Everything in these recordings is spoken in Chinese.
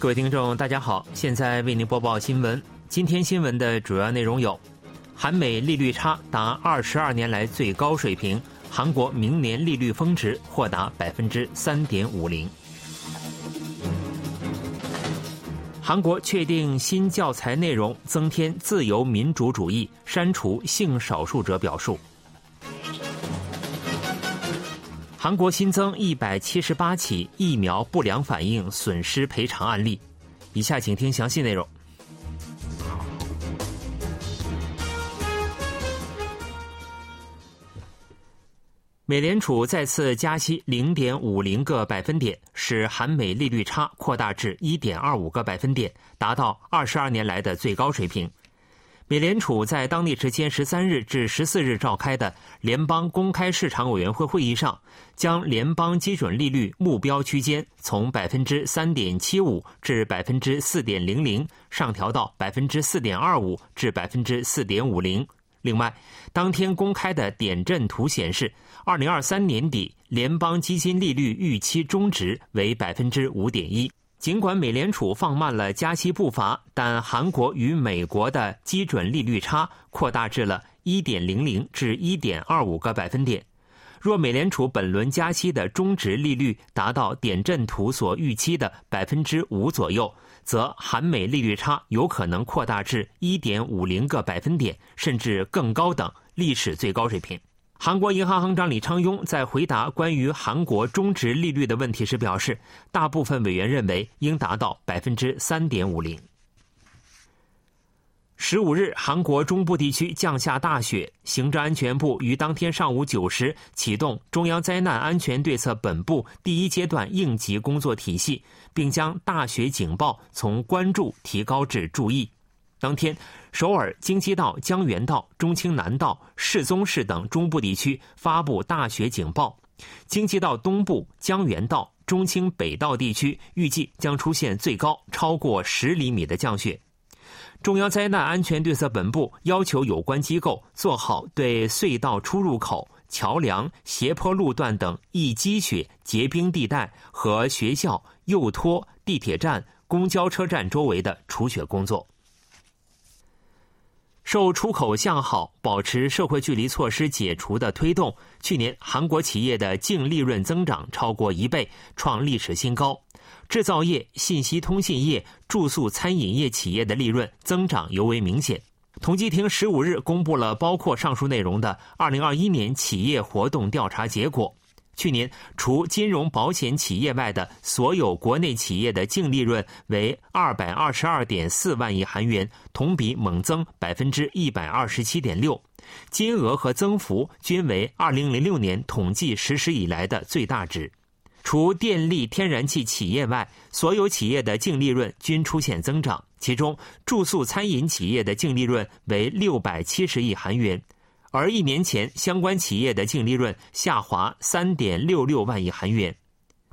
各位听众，大家好，现在为您播报新闻。今天新闻的主要内容有：韩美利率差达二十二年来最高水平，韩国明年利率峰值或达百分之三点五零；韩国确定新教材内容增添自由民主主义，删除性少数者表述。韩国新增一百七十八起疫苗不良反应损失赔偿案例。以下请听详细内容。美联储再次加息零点五零个百分点，使韩美利率差扩大至一点二五个百分点，达到二十二年来的最高水平。美联储在当地时间十三日至十四日召开的联邦公开市场委员会会议上，将联邦基准利率目标区间从百分之三点七五至百分之四点零零上调到百分之四点二五至百分之四点五零。另外，当天公开的点阵图显示，二零二三年底联邦基金利率预期中值为百分之五点一。尽管美联储放慢了加息步伐，但韩国与美国的基准利率差扩大至了1.00至1.25个百分点。若美联储本轮加息的中值利率达到点阵图所预期的百分之五左右，则韩美利率差有可能扩大至1.50个百分点，甚至更高等历史最高水平。韩国银行行长李昌镛在回答关于韩国中值利率的问题时表示，大部分委员认为应达到百分之三点五零。十五日，韩国中部地区降下大雪，行政安全部于当天上午九时启动中央灾难安全对策本部第一阶段应急工作体系，并将大雪警报从关注提高至注意。当天，首尔、京畿道、江原道、中青南道、世宗市等中部地区发布大雪警报；京畿道东部、江原道、中青北道地区预计将出现最高超过十厘米的降雪。中央灾难安全对策本部要求有关机构做好对隧道出入口、桥梁、斜坡路段等易积雪结冰地带和学校、幼托、地铁站、公交车站周围的除雪工作。受出口向好、保持社会距离措施解除的推动，去年韩国企业的净利润增长超过一倍，创历史新高。制造业、信息通信业、住宿餐饮业企业的利润增长尤为明显。统计厅十五日公布了包括上述内容的二零二一年企业活动调查结果。去年，除金融保险企业外的所有国内企业的净利润为二百二十二点四万亿韩元，同比猛增百分之一百二十七点六，金额和增幅均为二零零六年统计实施以来的最大值。除电力、天然气企业外，所有企业的净利润均出现增长，其中住宿餐饮企业的净利润为六百七十亿韩元。而一年前，相关企业的净利润下滑三点六六万亿韩元，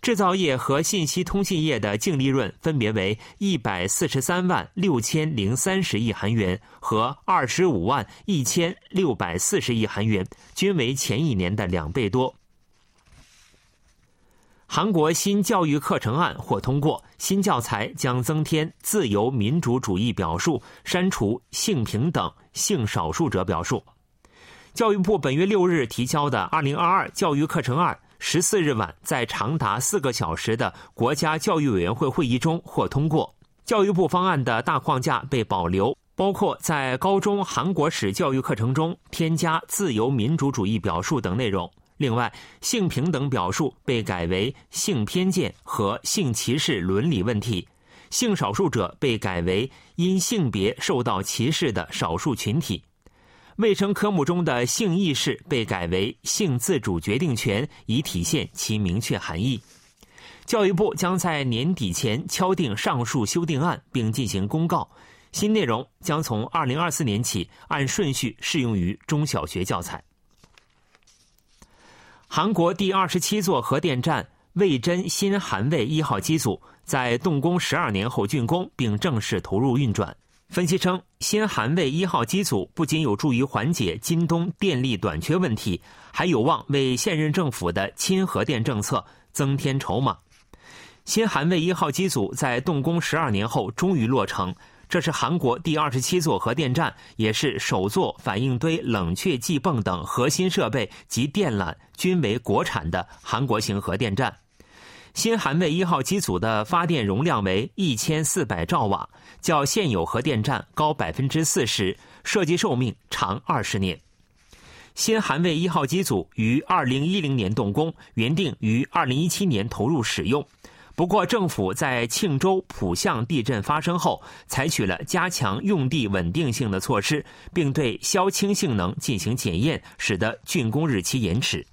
制造业和信息通信业的净利润分别为一百四十三万六千零三十亿韩元和二十五万一千六百四十亿韩元，均为前一年的两倍多。韩国新教育课程案获通过，新教材将增添自由民主主义表述，删除性平等、性少数者表述。教育部本月六日提交的《二零二二教育课程二》，十四日晚在长达四个小时的国家教育委员会会议中获通过。教育部方案的大框架被保留，包括在高中韩国史教育课程中添加自由民主主义表述等内容。另外，性平等表述被改为性偏见和性歧视伦理问题，性少数者被改为因性别受到歧视的少数群体。卫生科目中的性意识被改为性自主决定权，以体现其明确含义。教育部将在年底前敲定上述修订案，并进行公告。新内容将从二零二四年起按顺序适用于中小学教材。韩国第二十七座核电站魏珍新韩卫一号机组在动工十二年后竣工，并正式投入运转。分析称，新韩卫一号机组不仅有助于缓解今冬电力短缺问题，还有望为现任政府的亲核电政策增添筹码。新韩卫一号机组在动工十二年后终于落成，这是韩国第二十七座核电站，也是首座反应堆、冷却剂泵等核心设备及电缆均为国产的韩国型核电站。新韩卫一号机组的发电容量为一千四百兆瓦，较现有核电站高百分之四十，设计寿命长二十年。新韩卫一号机组于二零一零年动工，原定于二零一七年投入使用。不过，政府在庆州浦项地震发生后，采取了加强用地稳定性的措施，并对消氢性能进行检验，使得竣工日期延迟。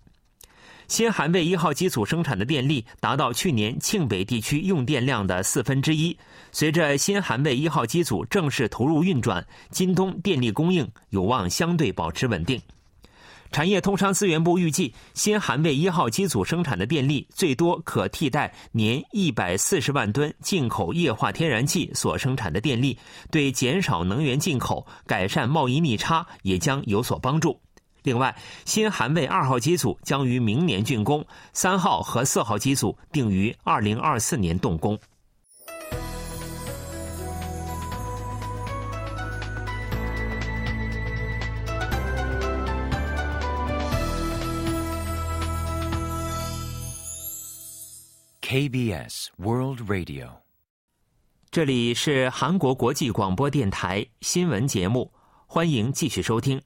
新韩卫一号机组生产的电力达到去年庆北地区用电量的四分之一。随着新韩卫一号机组正式投入运转，今冬电力供应有望相对保持稳定。产业通商资源部预计，新韩卫一号机组生产的电力最多可替代年一百四十万吨进口液化天然气所生产的电力，对减少能源进口、改善贸易逆差也将有所帮助。另外，新韩卫二号机组将于明年竣工，三号和四号机组定于二零二四年动工。KBS World Radio，这里是韩国国际广播电台新闻节目，欢迎继续收听。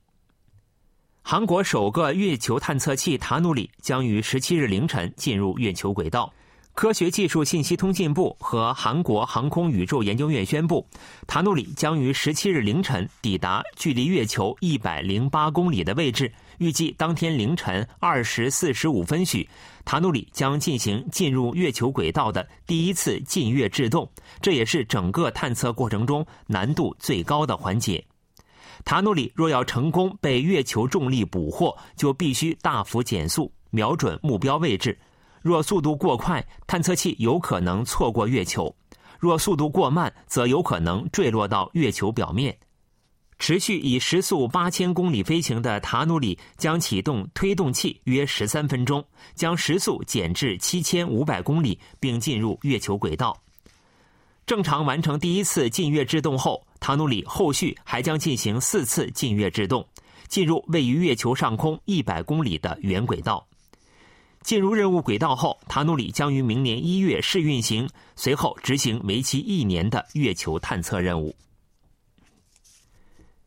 韩国首个月球探测器塔努里将于十七日凌晨进入月球轨道。科学技术信息通信部和韩国航空宇宙研究院宣布，塔努里将于十七日凌晨抵达距离月球一百零八公里的位置。预计当天凌晨二时四十五分许，塔努里将进行进入月球轨道的第一次近月制动，这也是整个探测过程中难度最高的环节。塔努里若要成功被月球重力捕获，就必须大幅减速，瞄准目标位置。若速度过快，探测器有可能错过月球；若速度过慢，则有可能坠落到月球表面。持续以时速八千公里飞行的塔努里将启动推动器约十三分钟，将时速减至七千五百公里，并进入月球轨道。正常完成第一次近月制动后，塔努里后续还将进行四次近月制动，进入位于月球上空一百公里的圆轨道。进入任务轨道后，塔努里将于明年一月试运行，随后执行为期一年的月球探测任务。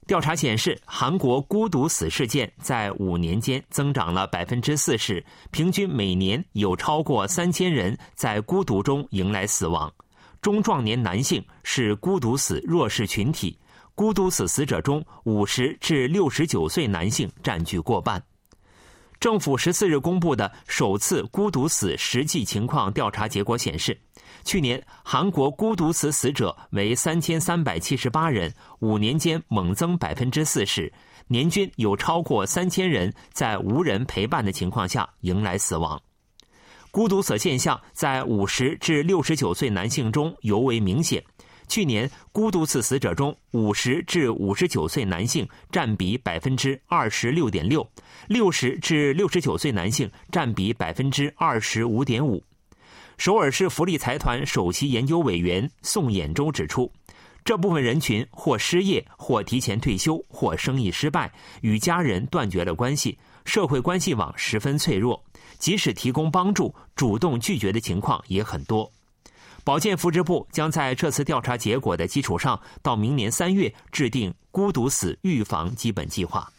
调查显示，韩国孤独死事件在五年间增长了百分之四十，平均每年有超过三千人在孤独中迎来死亡。中壮年男性是孤独死弱势群体，孤独死死者中，五十至六十九岁男性占据过半。政府十四日公布的首次孤独死实际情况调查结果显示，去年韩国孤独死死者为三千三百七十八人，五年间猛增百分之四十，年均有超过三千人在无人陪伴的情况下迎来死亡。孤独死现象在五十至六十九岁男性中尤为明显。去年孤独死死者中，五十至五十九岁男性占比百分之二十六点六，六十至六十九岁男性占比百分之二十五点五。首尔市福利财团首席研究委员宋衍洲指出，这部分人群或失业，或提前退休，或生意失败，与家人断绝了关系，社会关系网十分脆弱，即使提供帮助，主动拒绝的情况也很多。保健福祉部将在这次调查结果的基础上，到明年三月制定孤独死预防基本计划。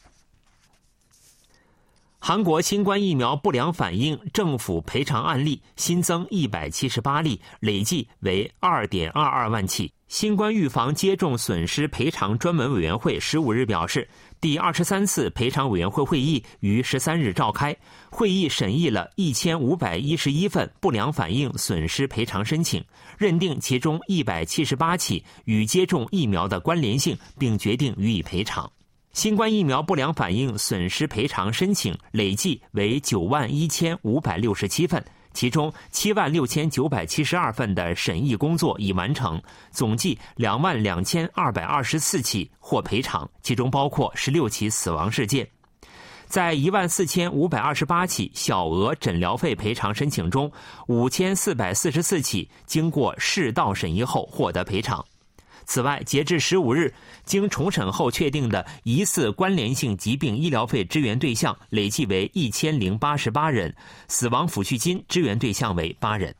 韩国新冠疫苗不良反应政府赔偿案例新增一百七十八例，累计为二点二二万起。新冠预防接种损失赔偿专门委员会十五日表示。第二十三次赔偿委员会会议于十三日召开，会议审议了一千五百一十一份不良反应损失赔偿申请，认定其中一百七十八起与接种疫苗的关联性，并决定予以赔偿。新冠疫苗不良反应损失赔偿申请累计为九万一千五百六十七份。其中七万六千九百七十二份的审议工作已完成，总计两万两千二百二十四起获赔偿，其中包括十六起死亡事件。在一万四千五百二十八起小额诊疗费赔偿申请中，五千四百四十四起经过适当审议后获得赔偿。此外，截至十五日，经重审后确定的疑似关联性疾病医疗费支援对象累计为一千零八十八人，死亡抚恤金支援对象为八人。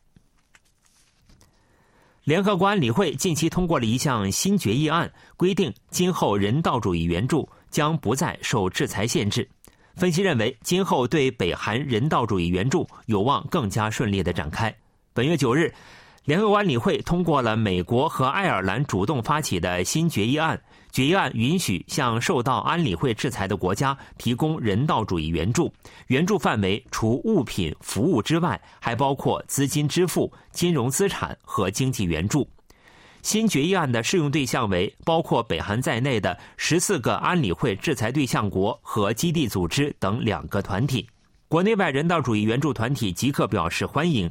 联合国安理会近期通过了一项新决议案，规定今后人道主义援助将不再受制裁限制。分析认为，今后对北韩人道主义援助有望更加顺利的展开。本月九日。联合国安理会通过了美国和爱尔兰主动发起的新决议案，决议案允许向受到安理会制裁的国家提供人道主义援助，援助范围除物品、服务之外，还包括资金支付、金融资产和经济援助。新决议案的适用对象为包括北韩在内的十四个安理会制裁对象国和基地组织等两个团体。国内外人道主义援助团体即刻表示欢迎。